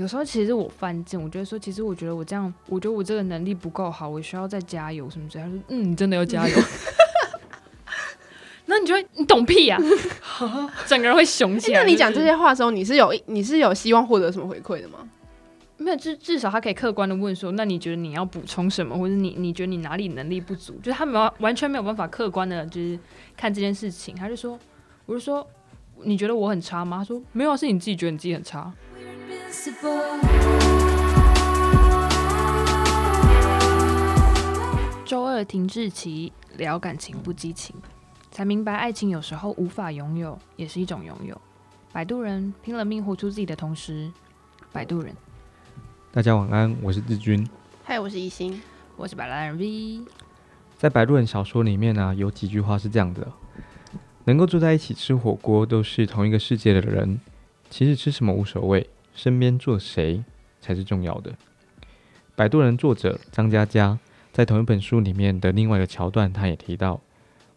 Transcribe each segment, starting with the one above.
有时候其实我犯贱，我觉得说，其实我觉得我这样，我觉得我这个能力不够好，我需要再加油什么之类。他说，嗯，你真的要加油。那你就会，你懂屁呀、整个人会熊起来。那你讲这些话的时候，你是有你是有希望获得什么回馈的吗？没有，至至少他可以客观的问说，那你觉得你要补充什么，或者你你觉得你哪里能力不足？就是他没有完全没有办法客观的，就是看这件事情。他就说，我就说，你觉得我很差吗？他说没有啊，是你自己觉得你自己很差。周二停滞期，聊感情不激情，才明白爱情有时候无法拥有，也是一种拥有。摆渡人拼了命活出自己的同时，摆渡人。大家晚安，我是志军。嗨，我是一心。我是摆烂人 V，在《摆渡人》小说里面呢、有几句话是这样的：能够坐在一起吃火锅，都是同一个世界的人。其实吃什么无所谓，身边坐谁才是重要的。《摆渡人》作者张嘉佳在同一本书里面的另外一个桥段，他也提到：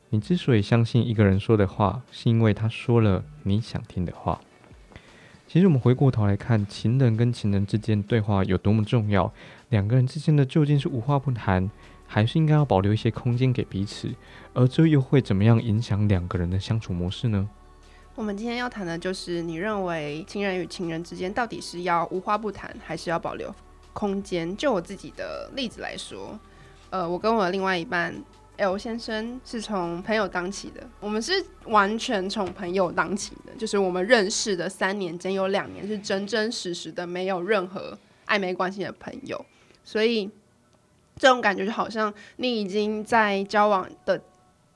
你之所以相信一个人说的话，是因为他说了你想听的话。其实我们回过头来看，情人跟情人之间对话有多么重要，两个人之间的究竟是无话不谈，还是应该要保留一些空间给彼此？而这又会怎么样影响两个人的相处模式呢？我们今天要谈的就是，你认为情人与情人之间到底是要无话不谈，还是要保留空间？就我自己的例子来说，呃，我跟我的另外一半 L 先生是从朋友当起的，我们是完全从朋友当起的，就是我们认识的三年间有两年是真真实实的没有任何暧昧关系的朋友，所以这种感觉就好像你已经在交往的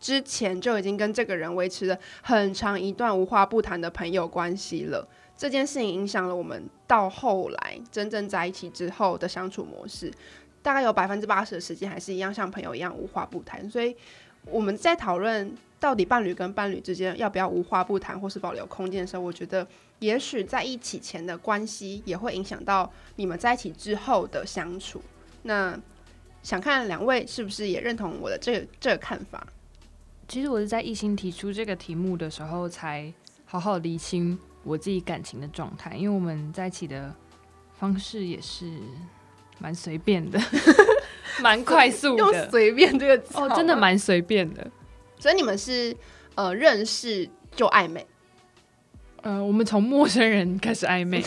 之前就已经跟这个人维持了很长一段无话不谈的朋友关系了。这件事情影响了我们到后来真正在一起之后的相处模式，大概有百分之八十的时间还是一样像朋友一样无话不谈。所以我们在讨论到底伴侣跟伴侣之间要不要无话不谈或是保留空间的时候，我觉得也许在一起前的关系也会影响到你们在一起之后的相处。那想看两位是不是也认同我的这个这个看法？其实我是在一心提出这个题目的时候，才好好理清我自己感情的状态，因为我们在一起的方式也是蛮随便的，蛮快速的用的。随便这个词哦，真的蛮随便的。所以你们是呃认识就暧昧，呃，我们从陌生人开始暧昧，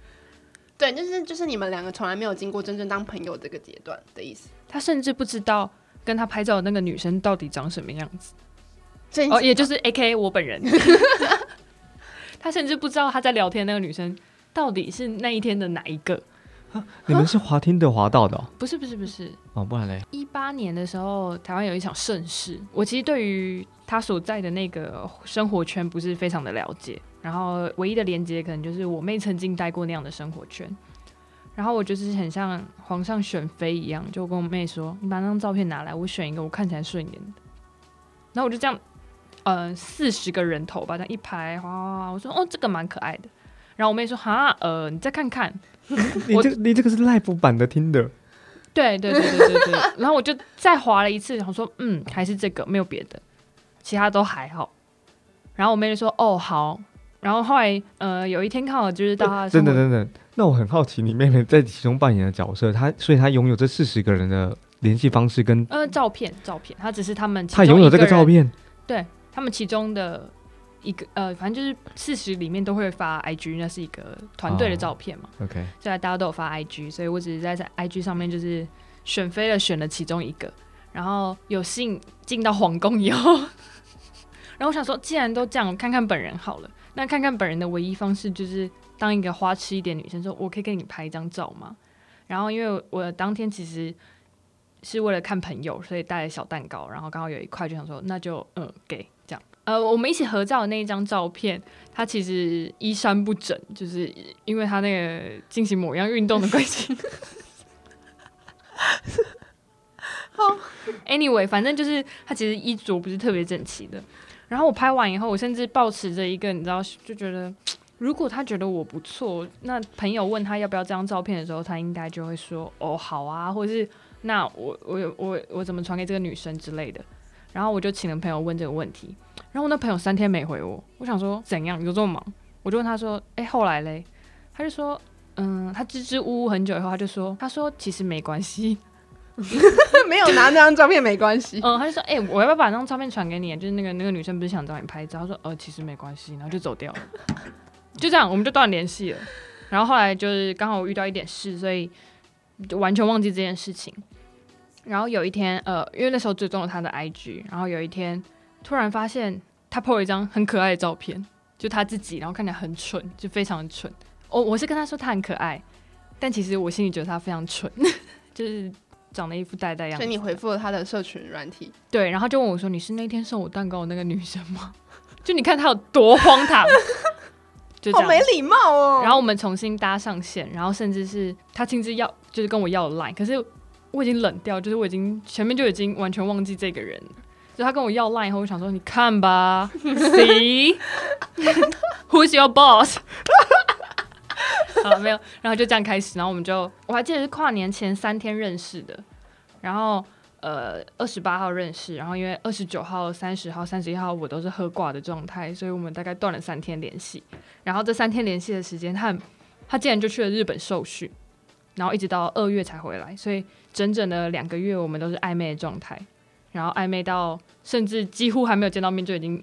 对，就是就是你们两个从来没有经过真正当朋友这个阶段的意思。他甚至不知道跟他拍照的那个女生到底长什么样子。哦，也就是 A K 我本人，他甚至不知道他在聊天那个女生到底是那一天的哪一个。你们是滑听的滑道的哦，不是不是不是，哦不然嘞，一八年的时候，台湾有一场盛事，我其实对于他所在的那个生活圈不是非常的了解，然后唯一的连接可能就是我妹曾经待过那样的生活圈，然后我就是很像皇上选妃一样，就跟我妹说：“你把那张照片拿来，我选一个我看起来顺眼的。”然后我就这样，呃，四十个人头吧，这样一排，哗哗哗，我说：“哦，这个蛮可爱的。”然后我妹说：“哈，呃，你再看看。”你这你这个是 live 版的听的，对对对对对对，然后我就再划了一次，想说，嗯，还是这个，没有别的，其他都还好。然后我妹就说，哦，好。然后后来，呃，有一天刚好就是到她的生活等等等等，那我很好奇，你妹妹在其中扮演的角色，她所以她拥有这四十个人的联系方式，跟呃，照片照片，她只是他们其她拥有这个照，片，对他们其中的一个，呃，反正就是四十里面都会发 IG，那是一个团队的哦照片嘛。OK，现在大家都有发 IG，所以我只是在在 IG 上面就是选飞了，选了其中一个，然后有幸进到皇宫以后，然后我想说，既然都这样，看看本人好了。那看看本人的唯一方式就是当一个花痴一点女生，说我可以给你拍一张照吗？然后因为我当天其实是为了看朋友，所以带了小蛋糕，然后刚好有一块就想说，那就嗯给这样。呃，我们一起合照的那一张照片，他其实衣衫不整，就是因为他那个进行某样运动的关系。好，anyway，反正就是他其实衣着不是特别整齐的。然后我拍完以后，我甚至保持着一个你知道，就觉得 如果他觉得我不错，那朋友问他要不要这张照片的时候，他应该就会说哦好啊，或者是那我我我我怎么传给这个女生之类的。然后我就请了朋友问这个问题，然后我那朋友三天没回我，我想说怎样有这么忙，我就问他说，哎、后来嘞，他就说，嗯，他支支吾吾很久以后，他就说，他说其实没关系，没有拿那张照片没关系。嗯，他就说，哎、我要不要把那张照片传给你？就是那个那个女生不是想找你拍照，他说，呃，其实没关系，然后就走掉了，就这样，我们就断联系了。然后后来就是刚好遇到一点事，所以就完全忘记这件事情。然后有一天，呃，因为那时候追踪了他的 IG，然后有一天突然发现他 po 了一张很可爱的照片，就他自己，然后看起来很蠢，就非常的蠢。我、我是跟他说他很可爱，但其实我心里觉得他非常蠢，就是长得一副呆呆样子。所以你回复了他的社群软体，对，然后就问我说：“你是那天送我蛋糕的那个女生吗？” 就你看他有多荒唐。好没礼貌哦。然后我们重新搭上线，然后甚至是他亲自要，就是跟我要 line，可是我已经冷掉，就是我已经前面就已经完全忘记这个人了。就他跟我要 line 以后，我想说，你看吧，See，Who's your boss？好，没有，然后就这样开始，然后我们就我还记得是跨年前三天认识的，然后呃二十八号认识，然后因为二十九号、三十号、三十一号我都是喝挂的状态，所以我们大概断了三天联系。然后这三天联系的时间，他他竟然就去了日本受训，然后一直到二月才回来，所以整整的两个月我们都是暧昧的状态，然后暧昧到甚至几乎还没有见到面就已经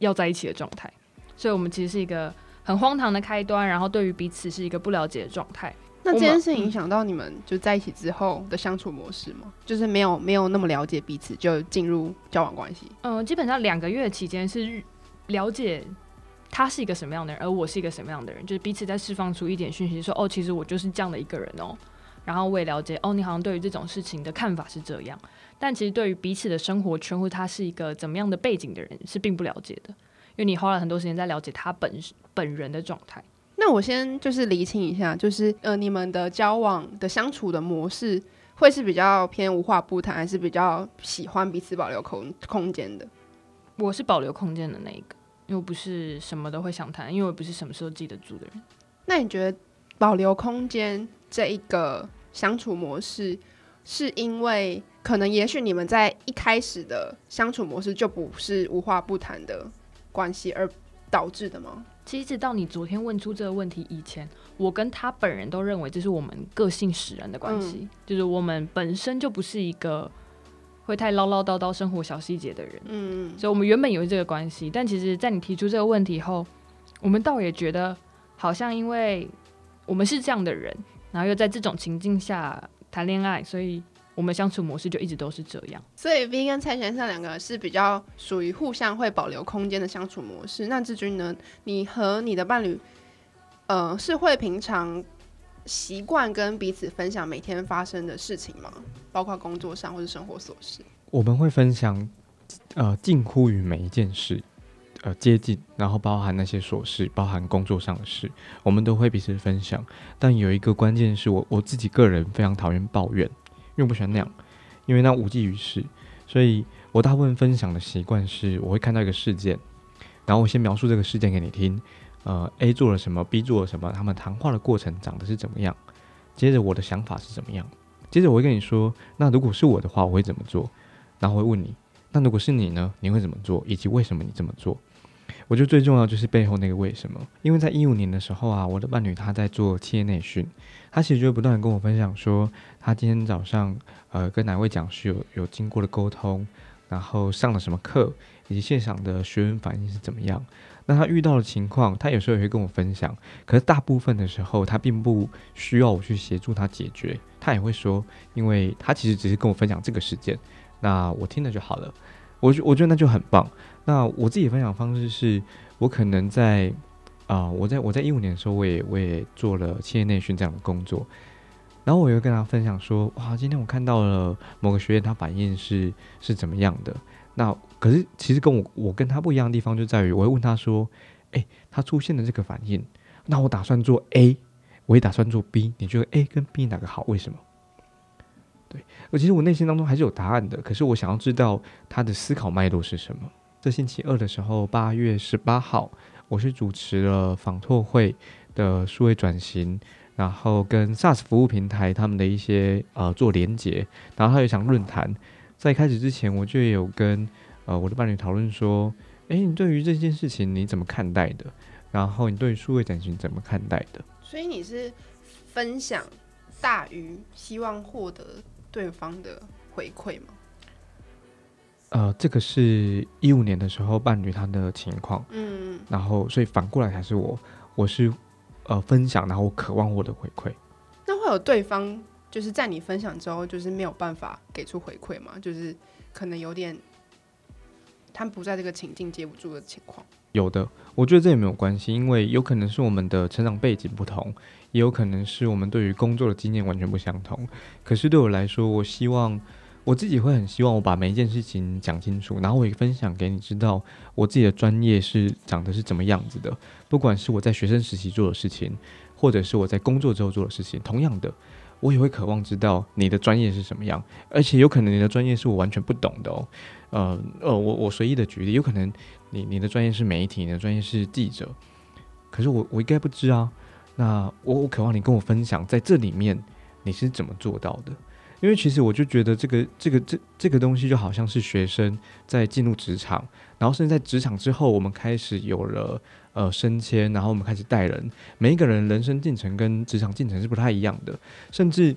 要在一起的状态，所以我们其实是一个很荒唐的开端，然后对于彼此是一个不了解的状态。那这件事影响到你们就在一起之后的相处模式吗？就是没有没有那么了解彼此就进入交往关系。嗯、基本上两个月期间是了解他是一个什么样的人，而我是一个什么样的人，就是彼此在释放出一点讯息，说哦，其实我就是这样的一个人哦。然后我也了解，哦，你好像对于这种事情的看法是这样，但其实对于彼此的生活圈或他是一个怎么样的背景的人是并不了解的，因为你花了很多时间在了解他本本人的状态。那我先就是厘清一下，就是呃，你们的交往的相处的模式会是比较偏无话不谈，还是比较喜欢彼此保留空空间的？我是保留空间的那一个，因为我不是什么都会想谈，因为我不是什么时候记得住的人。那你觉得保留空间这一个相处模式，是因为可能也许你们在一开始的相处模式就不是无话不谈的关系而导致的吗？其实直到你昨天问出这个问题以前，我跟他本人都认为这是我们个性使然的关系，就是我们本身就不是一个会太唠唠叨叨生活小细节的人，嗯，所以我们原本以为这个关系，但其实在你提出这个问题后，我们倒也觉得好像因为我们是这样的人，然后又在这种情境下谈恋爱，所以我们相处模式就一直都是这样。所以 V 跟蔡先生两个是比较属于互相会保留空间的相处模式。那志军呢？你和你的伴侣，呃，是会平常习惯跟彼此分享每天发生的事情吗？包括工作上或是生活琐事？我们会分享，呃，近乎于每一件事，呃，接近，然后包含那些琐事，包含工作上的事，我们都会彼此分享。但有一个关键是我我自己个人非常讨厌抱怨，因为不喜欢那样，因为那无济于事。所以我大部分分享的习惯是，我会看到一个事件，然后我先描述这个事件给你听，呃，A 做了什么，B 做了什么，他们谈话的过程长得是怎么样，接着我的想法是怎么样，接着我会跟你说，那如果是我的话，我会怎么做？然后会问你，那如果是你呢？你会怎么做？以及为什么你这么做？我觉得最重要就是背后那个为什么。因为在一五年的时候啊，我的伴侣他在做企业内训，他其实就不断的跟我分享说，他今天早上呃跟哪位讲师有有经过了沟通，然后上了什么课，以及现场的学员反应是怎么样。那他遇到的情况，他有时候也会跟我分享，可是大部分的时候，他并不需要我去协助他解决，他也会说，因为他其实只是跟我分享这个事件。那我听了就好了，我觉我觉得那就很棒。那我自己的分享方式是，我可能在啊、我在我在一五年的时候，我也我也做了企业内训这样的工作，然后我又跟他分享说，哇，今天我看到了某个学员他反应是是怎么样的。那可是其实跟我我跟他不一样的地方就在于，我会问他说，诶，他出现的这个反应，那我打算做 A，我也打算做 B，你觉得 A 跟 B 哪个好？为什么？对，我其实我内心当中还是有答案的，可是我想要知道他的思考脉络是什么。这星期二的时候，八月十八号，我是主持了访拓会的数位转型，然后跟 SaaS 服务平台他们的一些呃做连接，然后他有一场论坛。在开始之前，我就有跟呃我的伴侣讨论说，诶，你对于这件事情你怎么看待的？然后你对于数位转型怎么看待的？所以你是分享大于希望获得对方的回馈吗？呃，这个是一五年的时候伴侣他的情况，嗯，然后所以反过来才是我，我是呃分享，然后我渴望我的回馈。那会有对方就是在你分享之后，就是没有办法给出回馈吗？就是可能有点他不在这个情境接不住的情况。有的，我觉得这也没有关系，因为有可能是我们的成长背景不同，也有可能是我们对于工作的经验完全不相同。可是对我来说，我希望我自己会很希望我把每一件事情讲清楚，然后我也分享给你知道我自己的专业是长得是怎么样子的。不管是我在学生时期做的事情，或者是我在工作之后做的事情，同样的，我也会渴望知道你的专业是什么样，而且有可能你的专业是我完全不懂的哦。呃呃，我我随意的举例，有可能你你的专业是媒体，你的专业是记者，可是我我应该不知啊。那我我渴望你跟我分享，在这里面你是怎么做到的？因为其实我就觉得这个这个这这个东西就好像是学生在进入职场，然后甚至在职场之后，我们开始有了呃升迁，然后我们开始带人，每一个人人生进程跟职场进程是不太一样的，甚至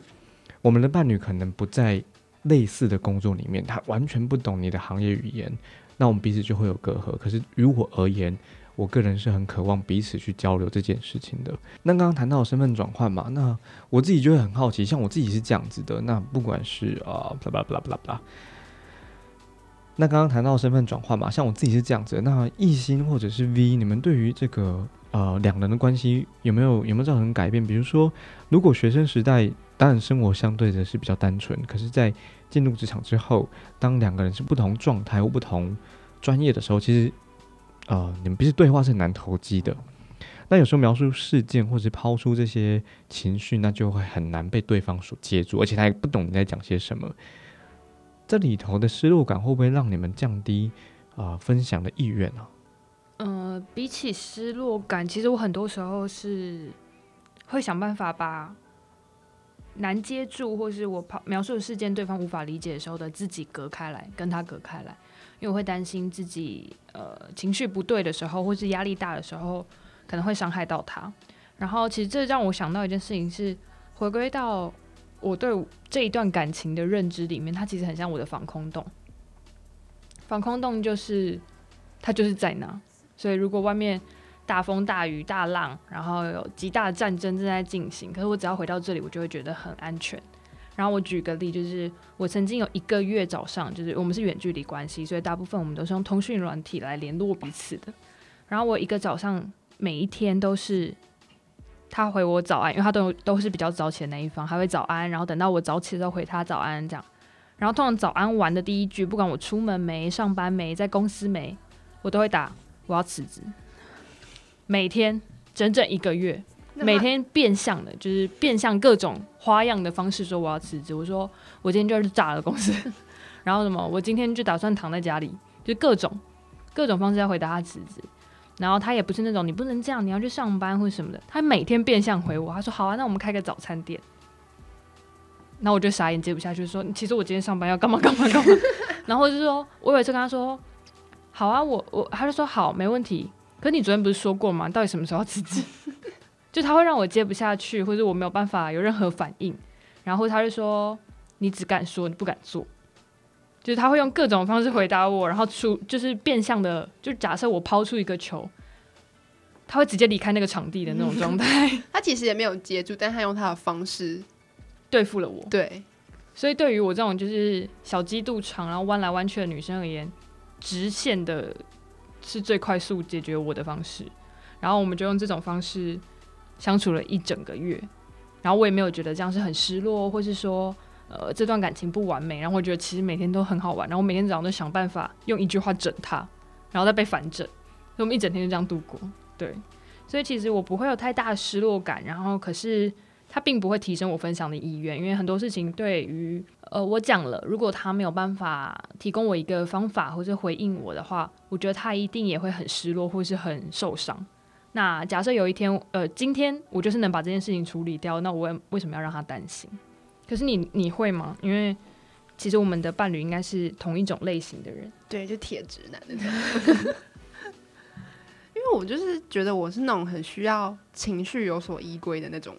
我们的伴侣可能不在类似的工作里面，他完全不懂你的行业语言，那我们彼此就会有隔阂。可是于我而言，我个人是很渴望彼此去交流这件事情的。那刚刚谈到身份转换嘛，那我自己就会很好奇，像我自己是这样子的，那不管是啊，巴拉巴拉巴拉巴拉。那刚刚谈到身份转换嘛，像我自己是这样子，那艺兴或者是 V，你们对于这个呃两人的关系有没有有没有造成改变？比如说，如果学生时代当然生活相对的是比较单纯，可是，在进入职场之后，当两个人是不同状态或不同专业的时候，其实呃你们彼此对话是很难投机的。那有时候描述事件或者抛出这些情绪，那就会很难被对方所接住，而且他也不懂你在讲些什么。这里头的失落感会不会让你们降低啊、呃分享的意愿呢、呃，比起失落感，其实我很多时候是会想办法把难接住，或是我抛描述的事件对方无法理解的时候的自己隔开来，跟他隔开来，因为我会担心自己呃情绪不对的时候，或是压力大的时候，可能会伤害到他。然后其实这让我想到一件事情是，回归到我对这一段感情的认知里面，它其实很像我的防空洞。防空洞就是它就是在那，所以如果外面大风大雨大浪，然后有极大的战争正在进行，可是我只要回到这里，我就会觉得很安全。然后我举个例，就是我曾经有一个月早上，就是我们是远距离关系，所以大部分我们都是用通讯软体来联络彼此的。然后我一个早上每一天都是他回我早安，因为他都都是比较早起的那一方，还会早安，然后等到我早起的时候回他早安这样。然后通常早安完的第一句，不管我出门没、上班没、在公司没，我都会打我要辞职。每天整整一个月，每天变相的，就是变相各种花样的方式说我要辞职。我说我今天就是炸了公司，然后什么我今天就打算躺在家里，就各种各种方式要回答他辞职。然后他也不是那种你不能这样，你要去上班或什么的。他每天变相回我，他说好啊，那我们开个早餐店。那我就傻眼接不下去，说其实我今天上班要干嘛干嘛干嘛。然后就说我有一次跟他说好啊，我我他就说好没问题。可你昨天不是说过吗？到底什么时候要辞职？就他会让我接不下去，或者我没有办法有任何反应。然后他就说你只敢说，你不敢做。就是他会用各种方式回答我，然后出就是变相的，就假设我抛出一个球，他会直接离开那个场地的那种状态，他其实也没有接住，但他用他的方式对付了我。对，所以对于我这种就是小鸡肚肠，然后弯来弯去的女生而言，直线的是最快速解决我的方式。然后我们就用这种方式相处了一整个月，然后我也没有觉得这样是很失落，或是说呃这段感情不完美。然后我觉得其实每天都很好玩，然后我每天早上都想办法用一句话整他，然后再被反整，所以我们一整天就这样度过。对，所以其实我不会有太大的失落感，然后可是它并不会提升我分享的意愿，因为很多事情对于呃我讲了，如果他没有办法提供我一个方法或者回应我的话，我觉得他一定也会很失落或是很受伤。那假设有一天，呃，今天我就是能把这件事情处理掉，那我为什么要让他担心？可是你你会吗？因为其实我们的伴侣应该是同一种类型的人，对，就铁直男那种。因为我就是觉得我是那种很需要情绪有所依归的那种，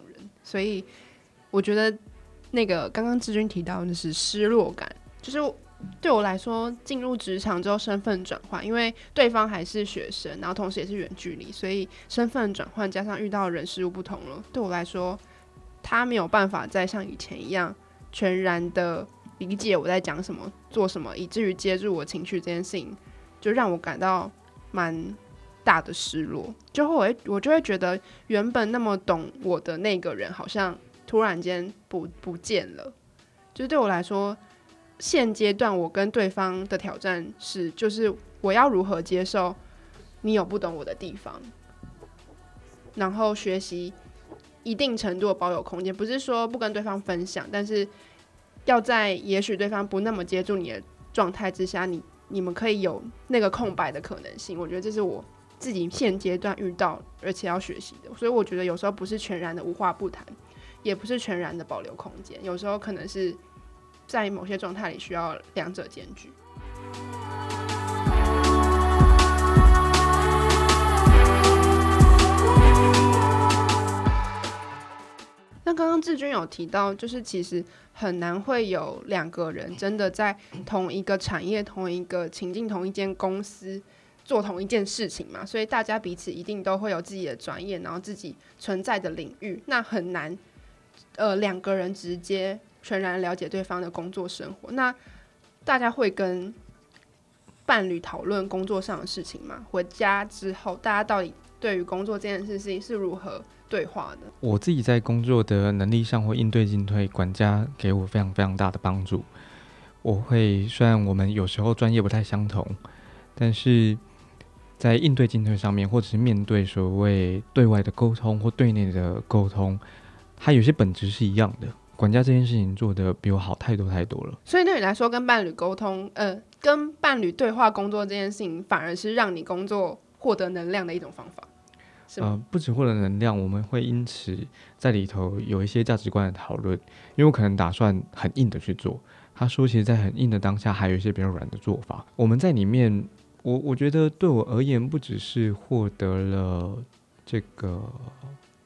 所以我觉得那个刚刚志军提到的是失落感，就是对我来说进入职场之后身份转换，因为对方还是学生，然后同时也是远距离，所以身份转换加上遇到人事物不同了，对我来说他没有办法再像以前一样全然的理解我在讲什么、做什么，以至于接住我情绪这件事情，就让我感到蛮。大的失落，就会我就会觉得原本那么懂我的那个人，好像突然间不不见了。就是对我来说，现阶段我跟对方的挑战是，就是我要如何接受你有不懂我的地方，然后学习一定程度的保有空间，不是说不跟对方分享，但是要在也许对方不那么接住你的状态之下，你你们可以有那个空白的可能性。我觉得这是我。自己现阶段遇到而且要学习的，所以我觉得有时候不是全然的无话不谈，也不是全然的保留空间，有时候可能是在某些状态里需要两者兼具。那刚刚志军有提到，就是其实很难会有两个人真的在同一个产业、同一个情境、同一间公司。做同一件事情嘛，所以大家彼此一定都会有自己的专业，然后自己存在的领域，那很难，呃，两个人直接全然了解对方的工作生活。那大家会跟伴侣讨论工作上的事情吗？回家之后，大家到底对于工作这件事情是如何对话的？我自己在工作的能力上会应对进退，管家给我非常非常大的帮助。我会虽然我们有时候专业不太相同，但是。在应对进退上面，或者是面对所谓对外的沟通或对内的沟通，它有些本质是一样的。管家这件事情做的比我好太多太多了。所以对你来说，跟伴侣沟通，呃，跟伴侣对话工作这件事情，反而是让你工作获得能量的一种方法？呃，不止获得能量，我们会因此在里头有一些价值观的讨论。因为我可能打算很硬的去做，他说，其实，在很硬的当下，还有一些比较软的做法。我们在里面。我我觉得对我而言，不只是获得了这个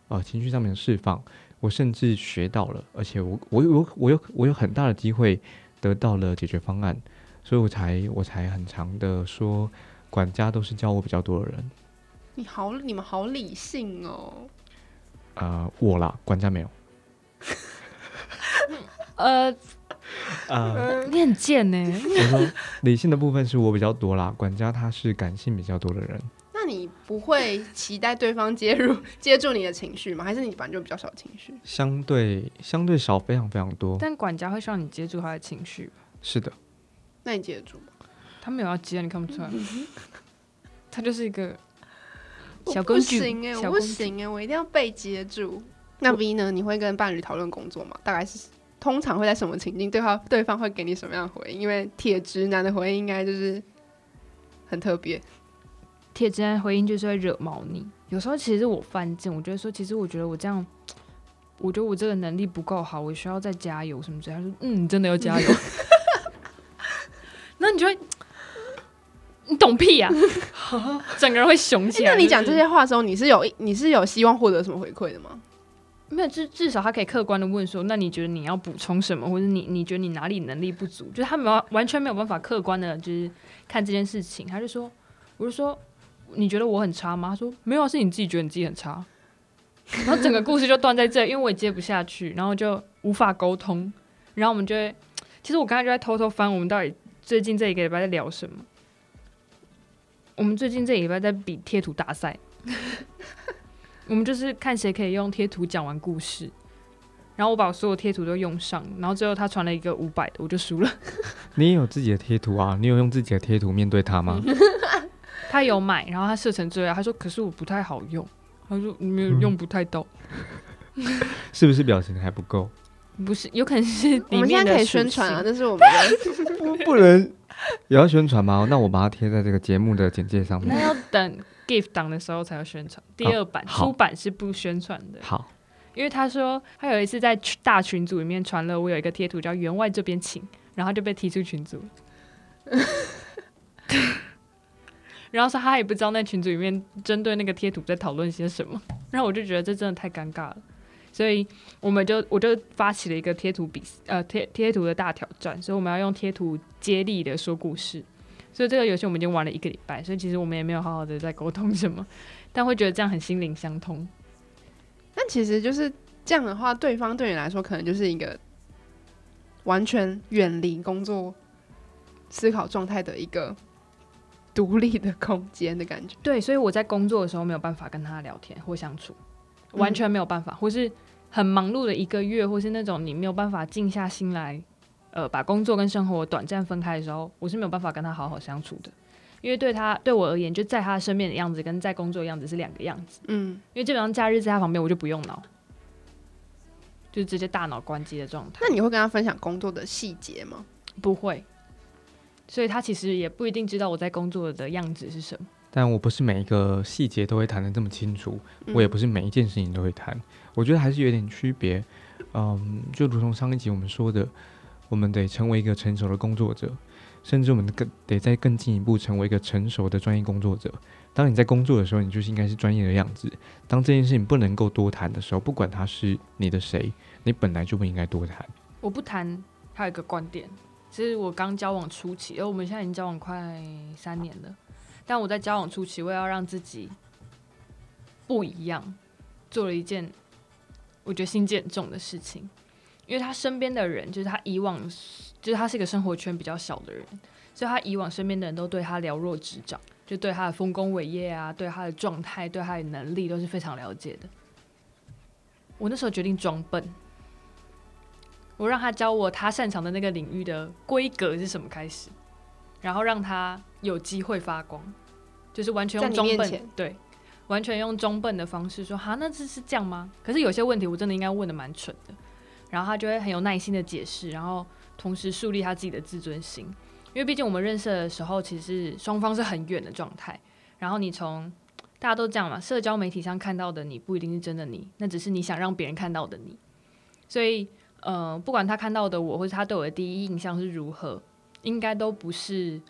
呃情绪上面的释放，我甚至学到了，而且我我有我有我有很大的机会得到了解决方案，所以我才我才很长的说，管家都是教我比较多的人。你好，你们好理性哦。呃，我啦，管家没有。呃。啊，你很贱呢。我说理性的部分是我比较多啦，管家他是感性比较多的人。那你不会期待对方接入接住你的情绪吗？还是你本来就比较少情绪？相对相对少，非常非常多。但管家会希望你接住他的情绪。是的。那你接得住吗？他没有要接，你看不出来。他就是一个小工具。不行哎，不行哎，我一定要被接住。那 V 呢？你会跟伴侣讨论工作吗？大概是。通常会在什么情境？对方对方会给你什么样的回应？因为铁直男的回应应该就是很特别。铁直男回应就是会惹毛你。有时候其实我犯贱，我觉得说，其实我觉得我这样，我觉得我这个能力不够好，我需要再加油什么之类。他说：“嗯，真的要加油。”那你就会，你懂屁呀？整个人会雄起来。那你讲这些话的时候，你是有你是有希望获得什么回馈的吗？没有，至至少他可以客观的问说，那你觉得你要补充什么，或者你你觉得你哪里能力不足？就是他没有完全没有办法客观的，就是看这件事情。他就说，我就说，你觉得我很差吗？他说没有，是你自己觉得你自己很差。然后整个故事就断在这，因为我也接不下去，然后就无法沟通。然后我们就会，其实我刚才就在偷偷翻，我们到底最近这一个礼拜在聊什么？我们最近这一个礼拜在比贴图大赛。我们就是看谁可以用贴图讲完故事，然后我把所有贴图都用上，然后最后他传了一个五百的，我就输了。你也有自己的贴图啊？你有用自己的贴图面对他吗？他有买，然后他设成这样，他说：“可是我不太好用。”他说：“没有用不太到。”是不是表情还不够？不是，有可能是我们现在可以宣传啊，但是我们不不能也要宣传吗？那我把它贴在这个节目的简介上面。那要等。Gift 档的时候才要宣传，第二版出版是不宣传的。好，因为他说他有一次在大群组里面传了我有一个贴图叫“员外这边请”，然后就被踢出群组。然后说他也不知道那群组里面针对那个贴图在讨论些什么，然后我就觉得这真的太尴尬了，所以我们就我就发起了一个贴图比呃贴贴图的大挑战，所以我们要用贴图接力的说故事，所以这个游戏我们已经玩了一个礼拜，所以其实我们也没有好好的在沟通什么，但会觉得这样很心灵相通。但其实就是这样的话，对方对你来说可能就是一个完全远离工作思考状态的一个独立的空间的感觉。对，所以我在工作的时候没有办法跟他聊天或相处，完全没有办法，或是很忙碌的一个月，或是那种你没有办法静下心来，呃，把工作跟生活短暂分开的时候，我是没有办法跟他好好相处的。因为对他对我而言，就在他身边的样子跟在工作的样子是两个样子。嗯，因为基本上假日在他旁边，我就不用脑，就直接大脑关机的状态。那你会跟他分享工作的细节吗？不会，所以他其实也不一定知道我在工作的样子是什么。但我不是每一个细节都会谈的这么清楚，我也不是每一件事情都会谈。我觉得还是有点区别。嗯，就如同上一集我们说的，我们得成为一个成熟的工作者。甚至我们更得再更进一步成为一个成熟的专业工作者。当你在工作的时候，你就是应该是专业的样子。当这件事情不能够多谈的时候，不管他是你的谁，你本来就不应该多谈。我不谈，还有一个观点，其实我刚交往初期，而我们现在已经交往快三年了。但我在交往初期，我要让自己不一样，做了一件我觉得心机很重的事情，因为他身边的人，就是他以往。就是他是一个生活圈比较小的人，所以他以往身边的人都对他了若指掌，就对他的丰功伟业啊，对他的状态，对他的能力都是非常了解的。我那时候决定装笨，我让他教我他擅长的那个领域的规格是什么开始，然后让他有机会发光，就是完全用装笨，对，完全用装笨的方式说，哈，那这是这样吗？可是有些问题我真的应该问的蛮蠢的，然后他就会很有耐心的解释，然后。同时树立他自己的自尊心，因为毕竟我们认识的时候，其实双方是很远的状态。然后你从大家都这样嘛，社交媒体上看到的你不一定是真的你，那只是你想让别人看到的你。所以，呃，不管他看到的我，或者他对我的第一印象是如何，应该都不是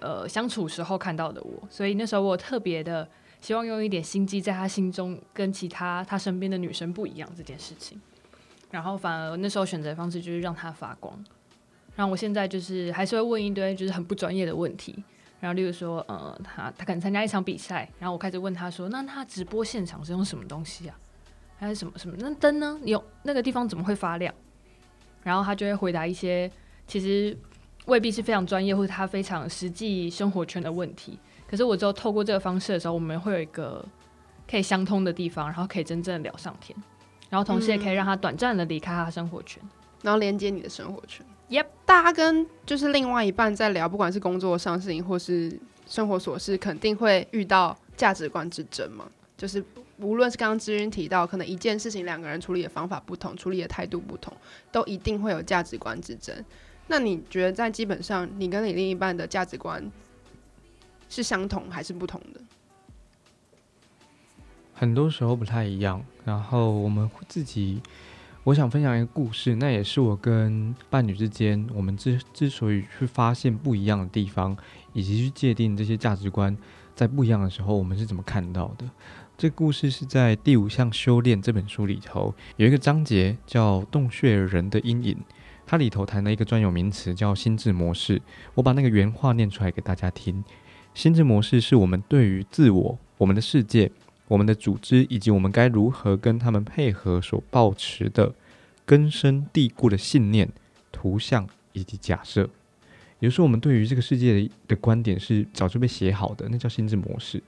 呃相处时候看到的我。所以那时候我特别的希望用一点心机，在他心中跟其他他身边的女生不一样这件事情。然后反而那时候选择方式就是让他发光。然后我现在就是还是会问一堆就是很不专业的问题，然后例如说，呃，他他可能参加一场比赛，然后我开始问他说，那他直播现场是用什么东西啊？还是什么什么？那灯呢？有那个地方怎么会发亮？然后他就会回答一些其实未必是非常专业或者他非常实际生活圈的问题。可是我只有透过这个方式的时候，我们会有一个可以相通的地方，然后可以真正聊上天，然后同时也可以让他短暂的离开他生活圈，然后连接你的生活圈。Yep，大家跟就是另外一半在聊，不管是工作上事情或是生活琐事，肯定会遇到价值观之争嘛。就是无论是刚刚知云提到，可能一件事情两个人处理的方法不同，处理的态度不同，都一定会有价值观之争。那你觉得在基本上，你跟你另一半的价值观是相同还是不同的？很多时候不太一样，然后我们自己。我想分享一个故事，那也是我跟伴侣之间，我们之之所以去发现不一样的地方，以及去界定这些价值观在不一样的时候，我们是怎么看到的。这故事是在《第五项修炼》这本书里头有一个章节叫“洞穴人的阴影”，它里头谈了一个专有名词叫心智模式。我把那个原话念出来给大家听：心智模式是我们对于自我、我们的世界。我们的组织以及我们该如何跟他们配合所保持的根深蒂固的信念、图像以及假设，也就是我们对于这个世界的观点是早就被写好的，那叫心智模式。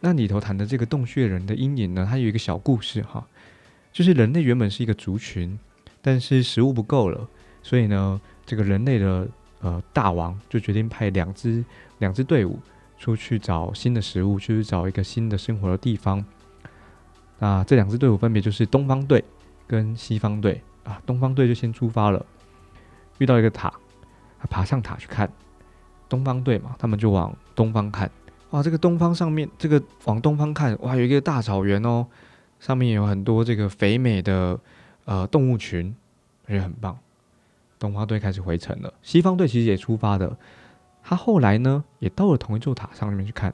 那里头谈的这个洞穴人的阴影呢，它有一个小故事哈，就是人类原本是一个族群，但是食物不够了，所以呢，这个人类的呃大王就决定派两支两支队伍。出去找新的食物，去找一个新的生活的地方。那这两支队伍分别就是东方队跟西方队啊。东方队就先出发了，遇到一个塔，爬上塔去看。东方队嘛，他们就往东方看。哇，这个东方上面，这个往东方看，哇，有一个大草原哦，上面有很多这个肥美的呃动物群，而且很棒。东方队开始回程了，西方队其实也出发的。他后来呢，也到了同一座塔上面去看。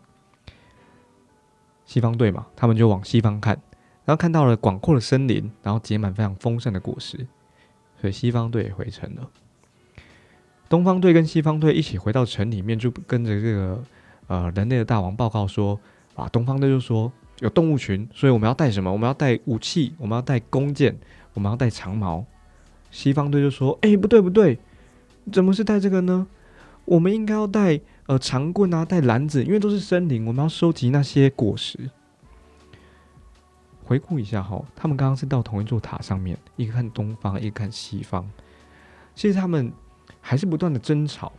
西方队嘛，他们就往西方看，然后看到了广阔的森林，然后结满非常丰盛的果实，所以西方队也回城了。东方队跟西方队一起回到城里面，就跟着这个呃人类的大王报告说：啊，东方队就说有动物群，所以我们要带什么？我们要带武器，我们要带弓箭，我们要带长矛。西方队就说：哎，不对不对，怎么是带这个呢？我们应该要带呃长棍啊，带篮子，因为都是森林，我们要收集那些果实。回顾一下哈，他们刚刚是到同一座塔上面，一个看东方，一个看西方。其实他们还是不断的争吵，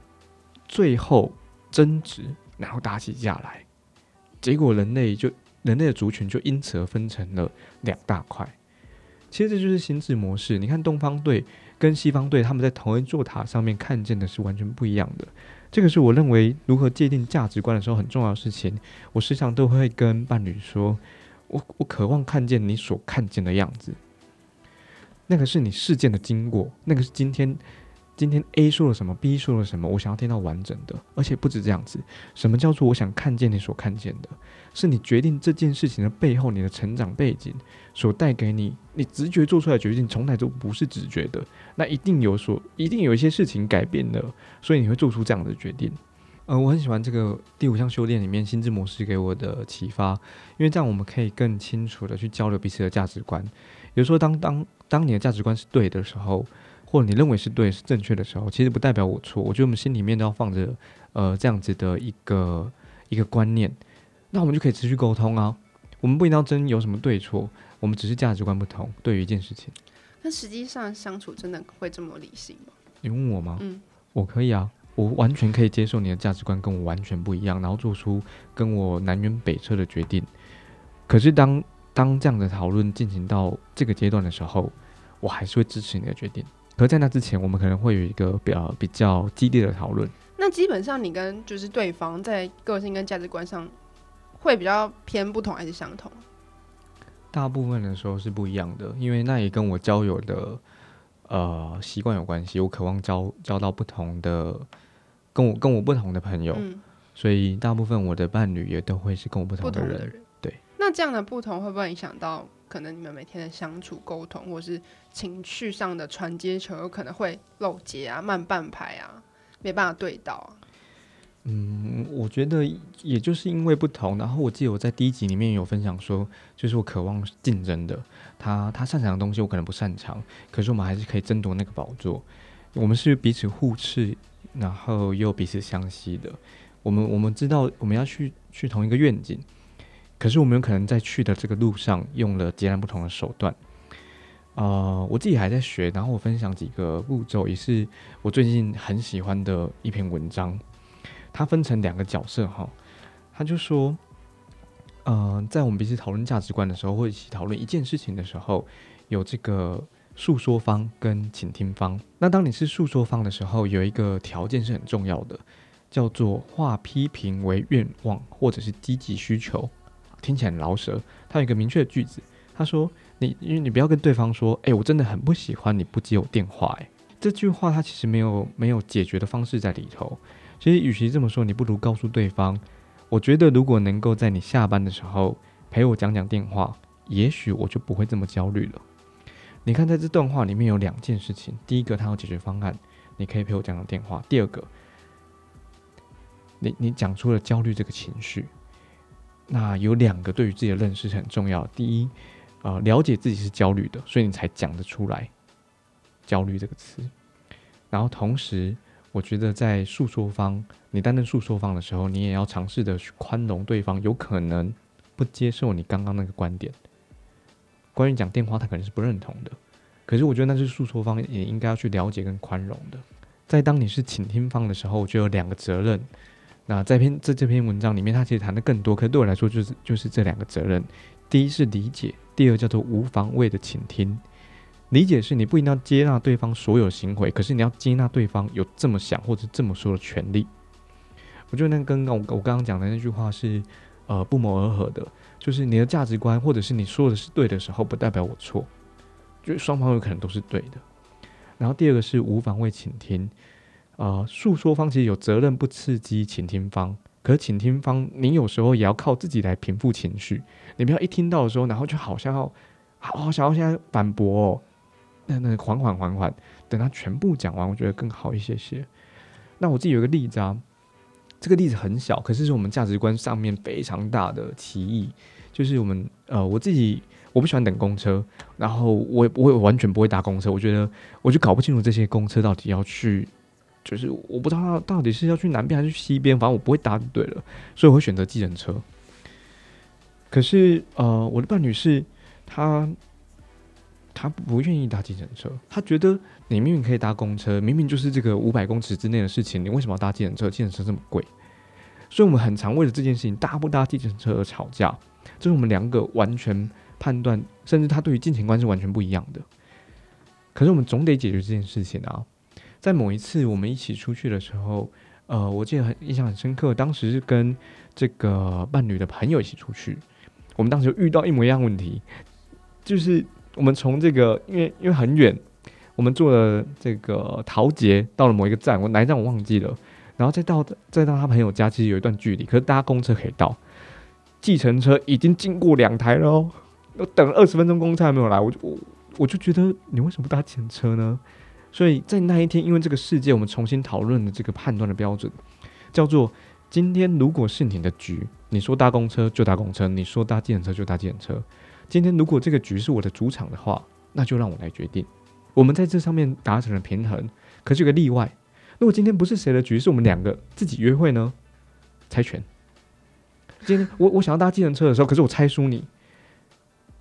最后争执，然后打起架来，结果人类就人类的族群就因此而分成了两大块。其实这就是心智模式。你看东方队跟西方队，他们在同一座塔上面看见的是完全不一样的。这个是我认为如何界定价值观的时候很重要的事情。我时常都会跟伴侣说：“我我渴望看见你所看见的样子，那个是你事件的经过，那个是今天。”今天 A 说了什么，B 说了什么，我想要听到完整的，而且不止这样子。什么叫做我想看见你所看见的？是你决定这件事情的背后，你的成长背景所带给你，你直觉做出来的决定从来都不是直觉的，那一定有所，一定有一些事情改变了，所以你会做出这样的决定。呃，我很喜欢这个第五项修炼里面心智模式给我的启发，因为这样我们可以更清楚的去交流彼此的价值观。有时候当当当你的价值观是对的时候。或者你认为是对是正确的时候，其实不代表我错。我觉得我们心里面都要放着呃这样子的一个一个观念，那我们就可以持续沟通啊。我们不一定要争有什么对错，我们只是价值观不同。对于一件事情，那实际上相处真的会这么理性吗？你问我吗？嗯，我可以啊，我完全可以接受你的价值观跟我完全不一样，然后做出跟我南辕北辙的决定。可是当当这样的讨论进行到这个阶段的时候，我还是会支持你的决定。可在那之前，我们可能会有一个比较比较激烈的讨论。那基本上，你跟就是对方在个性跟价值观上会比较偏不同还是相同？大部分的时候是不一样的，因为那也跟我交友的呃习惯有关系。我渴望交交到不同的跟我跟我不同的朋友，所以大部分我的伴侣也都会是跟我不同的人。对。那这样的不同会不会影响到？可能你们每天的相处、沟通，或是情绪上的传接球，有可能会漏接啊、慢半拍啊，没办法对到。嗯，我觉得也就是因为不同。然后我记得我在第一集里面有分享说，就是我渴望竞争的，他他擅长的东西我可能不擅长，可是我们还是可以争夺那个宝座。我们是彼此互斥，然后又彼此相吸的。我们我们知道我们要去去同一个愿景。可是我们有可能在去的这个路上用了截然不同的手段，呃，我自己还在学，然后我分享几个步骤，也是我最近很喜欢的一篇文章。它分成两个角色哈，他就说，呃，在我们彼此讨论价值观的时候，或一起讨论一件事情的时候，有这个诉说方跟倾听方。那当你是诉说方的时候，有一个条件是很重要的，叫做化批评为愿望或者是积极需求。听起来很老舌，他有一个明确的句子，他说：“你，因为你不要跟对方说，哎，我真的很不喜欢你不接我电话。”哎，这句话他其实没有没有解决的方式在里头。其实，与其这么说，你不如告诉对方，我觉得如果能够在你下班的时候陪我讲讲电话，也许我就不会这么焦虑了。你看，在这段话里面有两件事情：第一个，他有解决方案，你可以陪我讲讲电话；第二个，你你讲出了焦虑这个情绪。那有两个对于自己的认识是很重要。第一，呃，了解自己是焦虑的，所以你才讲得出来“焦虑”这个词。然后同时，我觉得在诉说方，你担任诉说方的时候，你也要尝试的去宽容对方，有可能不接受你刚刚那个观点。关于讲电话，他可能是不认同的。可是我觉得那是诉说方也应该要去了解跟宽容的。在当你是倾听方的时候，就有两个责任。那在篇这这篇文章里面，他其实谈的更多，可是对我来说就是就是这两个责任：第一是理解，第二叫做无防卫的倾听。理解是你不一定要接纳对方所有行为，可是你要接纳对方有这么想或者这么说的权利。我觉得那跟我我刚刚讲的那句话是呃不谋而合的，就是你的价值观或者是你说的是对的时候，不代表我错，就双方有可能都是对的。然后第二个是无防卫倾听。呃，诉说方其实有责任不刺激倾听方，可是倾听方你有时候也要靠自己来平复情绪，你不要一听到的时候，然后就好像要好好想要现在反驳哦，那那缓缓缓缓，等他全部讲完，我觉得更好一些些。那我自己有一个例子啊，这个例子很小，可是是我们价值观上面非常大的歧义，就是我们呃我自己我不喜欢等公车，然后我也我也完全不会搭公车，我觉得我就搞不清楚这些公车到底要去。就是我不知道他到底是要去南边还是西边，反正我不会搭就对了，所以我会选择计程车。可是呃，我的伴侣是他，他不愿意搭计程车，他觉得你明明可以搭公车，明明就是这个五百公尺之内的事情，你为什么要搭计程车？计程车这么贵，所以我们很常为了这件事情搭不搭计程车而吵架。这是我们两个完全判断，甚至他对于金钱观是完全不一样的。可是我们总得解决这件事情啊。在某一次我们一起出去的时候，呃，我记得很印象很深刻。当时是跟这个伴侣的朋友一起出去，我们当时遇到一模一样问题，就是我们从这个因为因为很远，我们坐了这个桃捷到了某一个站，我哪一站我忘记了，然后再到再到他朋友家，其实有一段距离，可是搭公车可以到，计程车已经经过两台了哦，我等了二十分钟，公车还没有来，我就我我就觉得你为什么不搭计程车呢？所以在那一天，因为这个世界，我们重新讨论的这个判断的标准，叫做今天如果是你的局，你说搭公车就搭公车，你说搭计程车就搭计程车。今天如果这个局是我的主场的话，那就让我来决定。我们在这上面达成了平衡。可是有个例外，如果今天不是谁的局，是我们两个自己约会呢？猜拳。今天我我想要搭计程车的时候，可是我猜输你，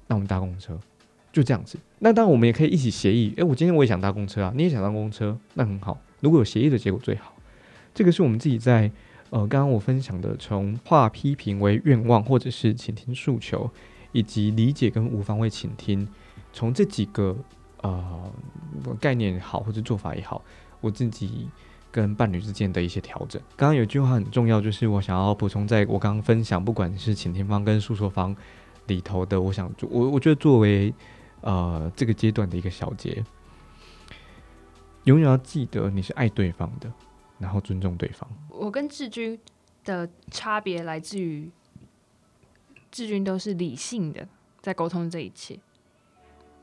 那我们搭公车。就这样子，那当然我们也可以一起协议。诶，我今天我也想搭公车啊，你也想搭公车，那很好。如果有协议的结果最好。这个是我们自己在呃刚刚我分享的，从化批评为愿望，或者是倾听诉求，以及理解跟无方位倾听，从这几个呃概念也好，或者做法也好，我自己跟伴侣之间的一些调整。刚刚有句话很重要，就是我想要补充，在我刚刚分享，不管是倾听方跟诉说方里头的，我想做我我觉得作为。呃，这个阶段的一个小结，永远要记得你是爱对方的，然后尊重对方。我跟志军的差别来自于，志军都是理性的在沟通这一切，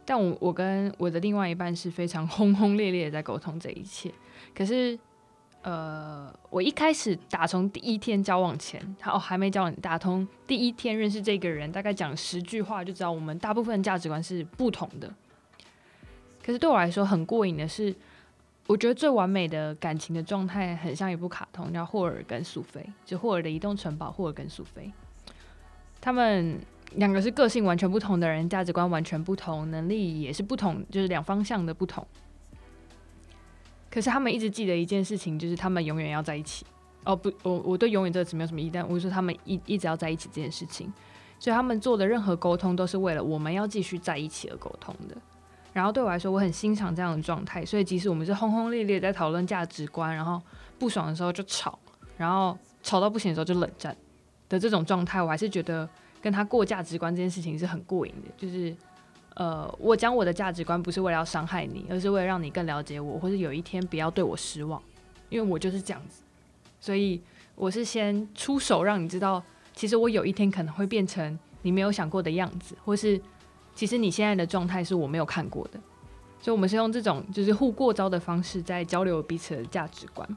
但我我跟我的另外一半是非常轰轰烈烈的在沟通这一切，可是。呃，我一开始打从第一天交往前，哦还没交往，打通第一天认识这个人，大概讲十句话就知道我们大部分价值观是不同的。可是对我来说很过瘾的是，我觉得最完美的感情的状态很像一部卡通，叫霍尔跟苏菲，就霍尔的移动城堡，霍尔跟苏菲，他们两个是个性完全不同的人，价值观完全不同，能力也是不同，就是两方向的不同。可是他们一直记得一件事情，就是他们永远要在一起。哦，不，我我对“永远”这个词没有什么意，但我说他们一一直要在一起这件事情，所以他们做的任何沟通都是为了我们要继续在一起而沟通的。然后对我来说，我很欣赏这样的状态。所以即使我们是轰轰烈烈在讨论价值观，然后不爽的时候就吵，然后吵到不行的时候就冷战的这种状态，我还是觉得跟他过价值观这件事情是很过瘾的，就是。呃，我讲我的价值观不是为了要伤害你，而是为了让你更了解我，或者有一天不要对我失望，因为我就是这样子。所以我是先出手让你知道，其实我有一天可能会变成你没有想过的样子，或是其实你现在的状态是我没有看过的。所以，我们是用这种就是互过招的方式在交流彼此的价值观。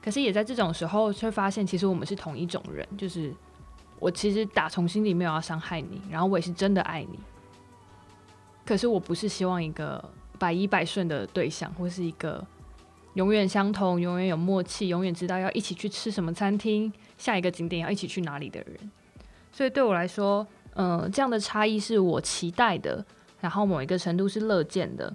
可是也在这种时候，却发现其实我们是同一种人，就是我其实打从心里没有要伤害你，然后我也是真的爱你。可是我不是希望一个百依百顺的对象，或是一个永远相同、永远有默契、永远知道要一起去吃什么餐厅、下一个景点要一起去哪里的人。所以对我来说，嗯，这样的差异是我期待的，然后某一个程度是乐见的。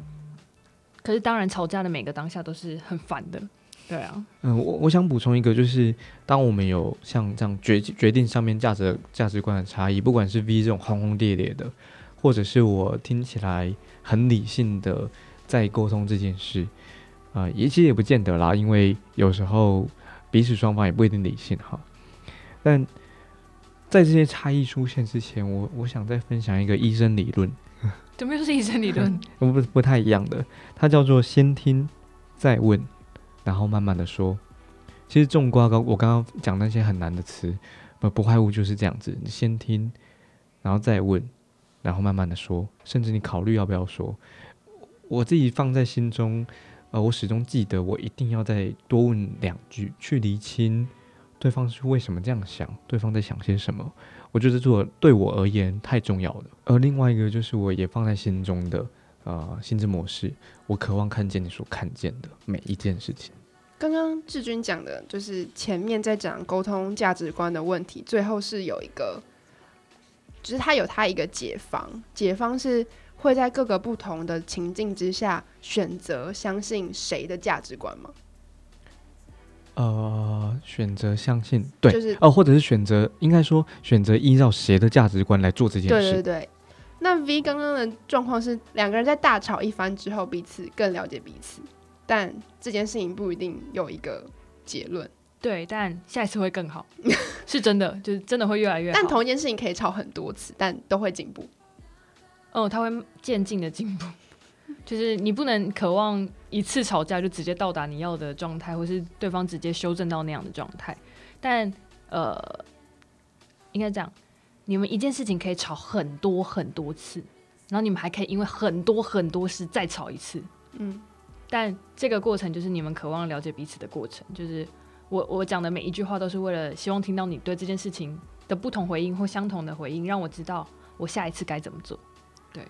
可是当然，吵架的每个当下都是很烦的。对啊，嗯，我我想补充一个，就是当我们有像这样决决定上面价值价值观的差异，不管是 V 这种轰轰烈烈的。或者是我听起来很理性的在沟通这件事，啊，也其实也不见得啦，因为有时候彼此双方也不一定理性哈。但在这些差异出现之前，我我想再分享一个医生理论，怎么又是医生理论？不不太一样的，它叫做先听再问，然后慢慢的说。其实种瓜高，我刚刚讲那些很难的词，不不坏物就是这样子，你先听，然后再问，然后慢慢的说，甚至你考虑要不要说。我自己放在心中，呃，我始终记得，我一定要再多问两句，去厘清对方是为什么这样想，对方在想些什么。我觉得这对我而言太重要了。而另外一个就是我也放在心中的，呃，心智模式，我渴望看见你所看见的每一件事情。刚刚志军讲的就是前面在讲沟通价值观的问题，最后是有一个，就是他有他一个解方，解方是会在各个不同的情境之下选择相信谁的价值观吗？呃，选择相信，对，就是哦，或者是选择，应该说选择依照谁的价值观来做这件事。对对对。那 V 刚刚的状况是两个人在大吵一番之后，彼此更了解彼此。但这件事情不一定有一个结论，对，但下一次会更好，是真的，就是真的会越来越好。但同一件事情可以吵很多次，但都会进步。哦，他会渐进的进步，就是你不能渴望一次吵架就直接到达你要的状态，或是对方直接修正到那样的状态。但呃，应该这样，你们一件事情可以吵很多很多次，然后你们还可以因为很多很多事再吵一次，嗯。但这个过程就是你们渴望了解彼此的过程，就是我我讲的每一句话都是为了希望听到你对这件事情的不同回应或相同的回应，让我知道我下一次该怎么做。对，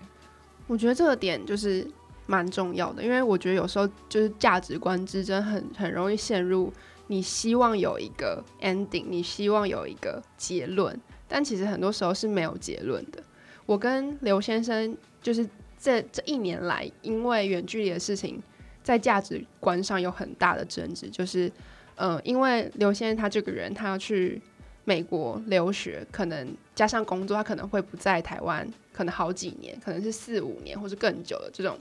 我觉得这个点就是蛮重要的，因为我觉得有时候就是价值观之争很很容易陷入你希望有一个 ending，你希望有一个结论，但其实很多时候是没有结论的。我跟刘先生就是这这一年来，因为远距离的事情。在价值观上有很大的争执，就是，呃，因为刘先生他这个人，他要去美国留学，可能加上工作，他可能会不在台湾，可能好几年，可能是四五年或是更久的这种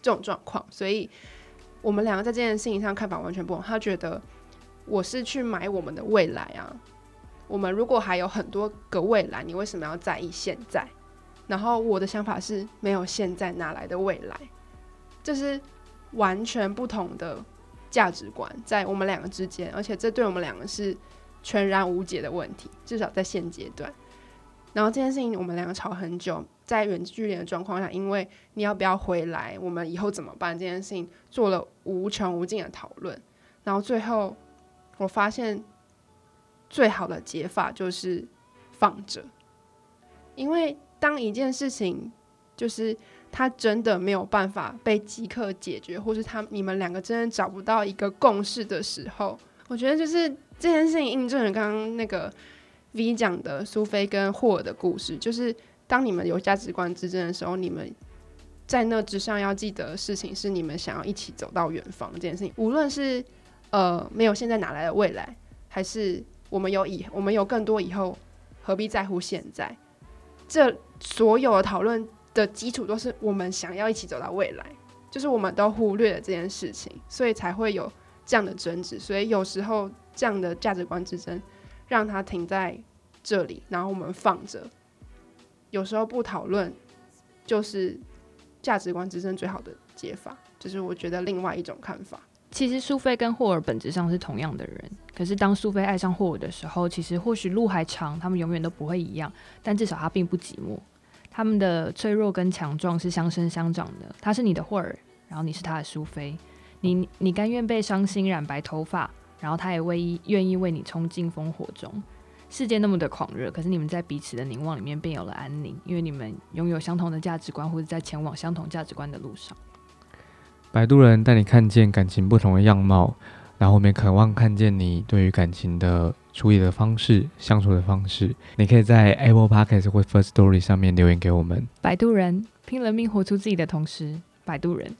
这种状况，所以我们两个在这件事情上看法完全不同。他觉得我是去买我们的未来啊，我们如果还有很多个未来，你为什么要在意现在？然后我的想法是没有现在哪来的未来，就是。完全不同的价值观在我们两个之间，而且这对我们两个是全然无解的问题，至少在现阶段。然后这件事情我们两个吵很久，在远距离的状况下，因为你要不要回来，我们以后怎么办这件事情做了无穷无尽的讨论。然后最后我发现最好的解法就是放着，因为当一件事情就是。他真的没有办法被即刻解决，或是他你们两个真的找不到一个共识的时候，我觉得就是这件事情印证了刚刚那个 V 讲的苏菲跟霍尔的故事，就是当你们有价值观之争的时候，你们在那之上要记得的事情是你们想要一起走到远方这件事情，无论是呃没有现在哪来的未来，还是我们有以我们有更多以后，何必在乎现在？这所有的讨论。的基础都是我们想要一起走到未来，就是我们都忽略了这件事情，所以才会有这样的争执。所以有时候这样的价值观之争，让它停在这里，然后我们放着。有时候不讨论，就是价值观之争最好的解法。就是我觉得另外一种看法。其实苏菲跟霍尔本质上是同样的人，可是当苏菲爱上霍尔的时候，其实或许路还长，他们永远都不会一样，但至少他并不寂寞。他们的脆弱跟强壮是相生相长的。他是你的霍尔，然后你是他的苏菲。你你甘愿被伤心染白头发，然后他也为愿意为你冲进烽火中。世界那么的狂热，可是你们在彼此的凝望里面便有了安宁，因为你们拥有相同的价值观，或者在前往相同价值观的路上。摆渡人带你看见感情不同的样貌。然后我们渴望看见你对于感情的处理的方式、相处的方式。你可以在 Apple Podcast 或 First Story 上面留言给我们。摆渡人拼了命活出自己的同时，摆渡人